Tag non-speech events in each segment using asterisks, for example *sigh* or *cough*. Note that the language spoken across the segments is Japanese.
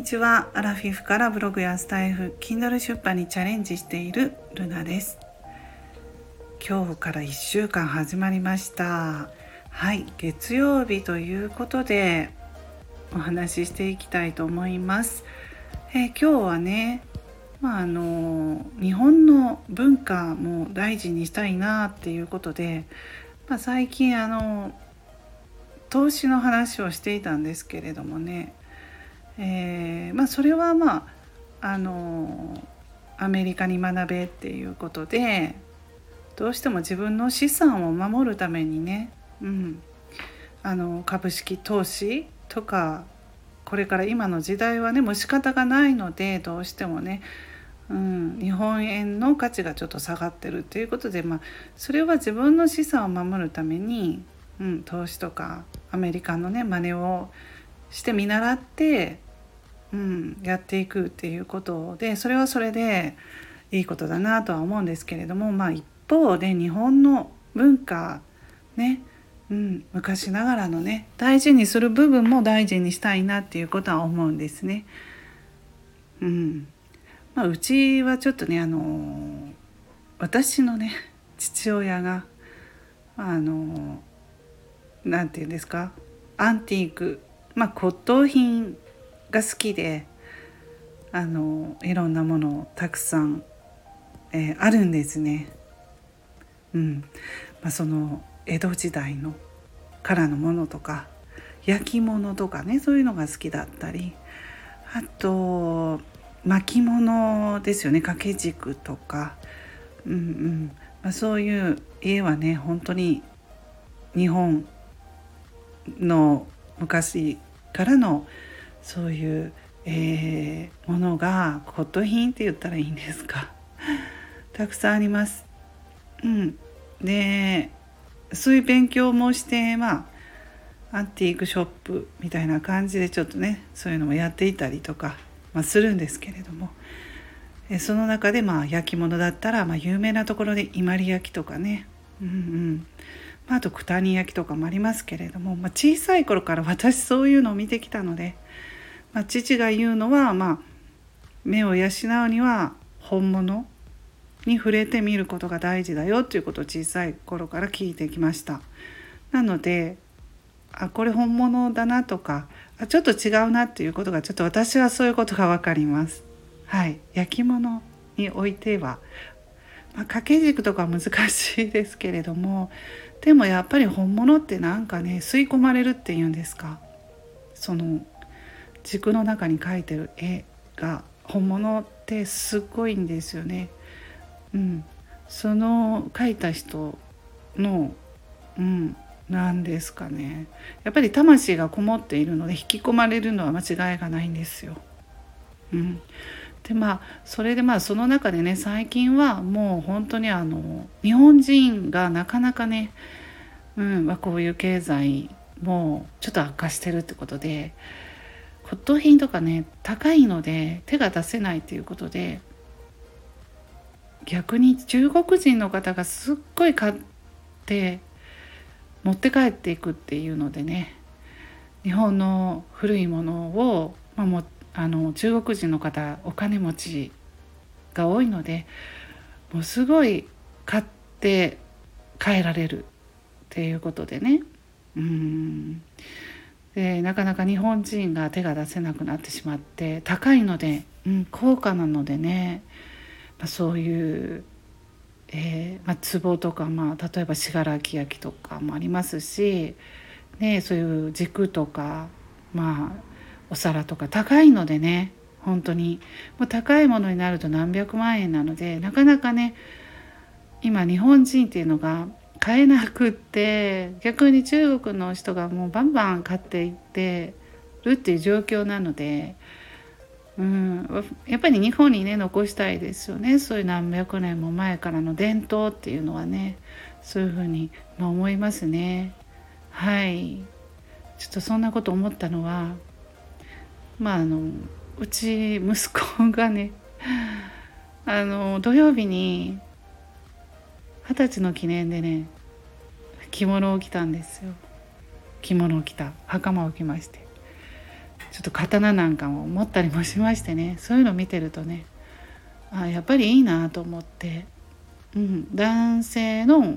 にちは。アラフィフからブログやスタイフ Kindle 出版にチャレンジしているルナです。今日から1週間始まりました。はい。月曜日ということでお話ししていきたいと思います。え今日はねまああの日本の文化も大事にしたいなっていうことで、まあ、最近あの投資の話をしていたんですけれどもねえー、まあ、それはまああのアメリカに学べっていうことでどうしても自分の資産を守るためにね、うん、あの株式投資とかこれから今の時代はねもう仕方がないのでどうしてもね、うん、日本円の価値がちょっと下がってるっていうことで、まあ、それは自分の資産を守るために、うん、投資とかアメリカのね真似をして見習ってうん、やっていくっていうことでそれはそれでいいことだなとは思うんですけれども、まあ、一方で日本の文化ね、うん、昔ながらのね大事にする部分も大事にしたいなっていうことは思うんですね。うんまあ、うちはちょっとねあの私のね父親があのなんて言うんですかアンティーク、まあ、骨董品が好きであのいろんなものをたくさん、えー、あるんですね。うん。まあ、その江戸時代のからのものとか焼き物とかねそういうのが好きだったりあと巻物ですよね。掛け軸とか、うんうん。まあ、そういう家はね本当に日本の昔からのそういう、えー、ものが骨董品って言ったらいいんですか。*laughs* たくさんあります。うん、でそういう勉強もしてまあアンティークショップみたいな感じでちょっとねそういうのもやっていたりとか、まあ、するんですけれども。えその中でまあ焼き物だったら、まあ、有名なところで伊万里焼きとかね、うんうん。あ、と九谷焼とかもありますけれども、まあ、小さい頃から私そういうのを見てきたのでまあ、父が言うのは、まあ、目を養うには本物に触れてみることが大事だよということを小さい頃から聞いてきました。なのであこれ本物だなとかあちょっと違うなっていうことがちょっと私はそういうことが分かります。はい、焼き物においては、まあ、掛け軸とか難しいですけれどもでもやっぱり本物ってなんかね吸い込まれるっていうんですか？その軸の中に描いてる絵が本物ってすごいんですよね。うん、その描いた人の、うん、なんですかねやっぱり魂がこもっているので引き込まれるのは間違いがないんですよ。うん、でまあそれでまあその中でね最近はもう本当にあの日本人がなかなかね、うんまあ、こういう経済もちょっと悪化してるってことで骨董品とかね高いので手が出せないということで逆に中国人の方がすっごい買って持って帰っていくっていうのでね日本の古いものを、まあ、もあの中国人の方お金持ちが多いのでもうすごい買って帰られるっていうことでね。うん。でなかなか日本人が手が出せなくなってしまって高いので、うん、高価なのでね、まあ、そういう、えーまあ、壺とか、まあ、例えば信楽焼とかもありますし、ね、そういう軸とか、まあ、お皿とか高いのでね本当に。もう高いものになると何百万円なのでなかなかね今日本人っていうのが買えなくって逆に中国の人がもうバンバン買っていってるっていう状況なので、うん、やっぱり日本にね残したいですよね。そういう何百年も前からの伝統っていうのはねそういうふうに、まあ、思いますね。はい。ちょっとそんなこと思ったのはまああのうち息子がね *laughs* あの土曜日に二十歳の記念でね着物を着たんですよ。着物を着た袴を着まして。ちょっと刀なんかも持ったりもしましてねそういうのを見てるとねあやっぱりいいなと思って、うん、男性の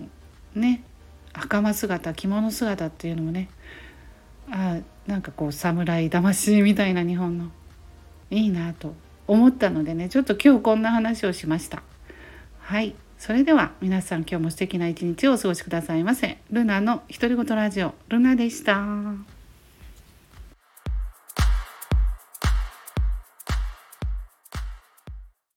ね袴姿着物姿っていうのもねあなんかこう侍魂みたいな日本のいいなと思ったのでねちょっと今日こんな話をしました。はい。それでは皆さん今日も素敵な一日をお過ごしくださいませ。ルナの独り言ラジオルナでした。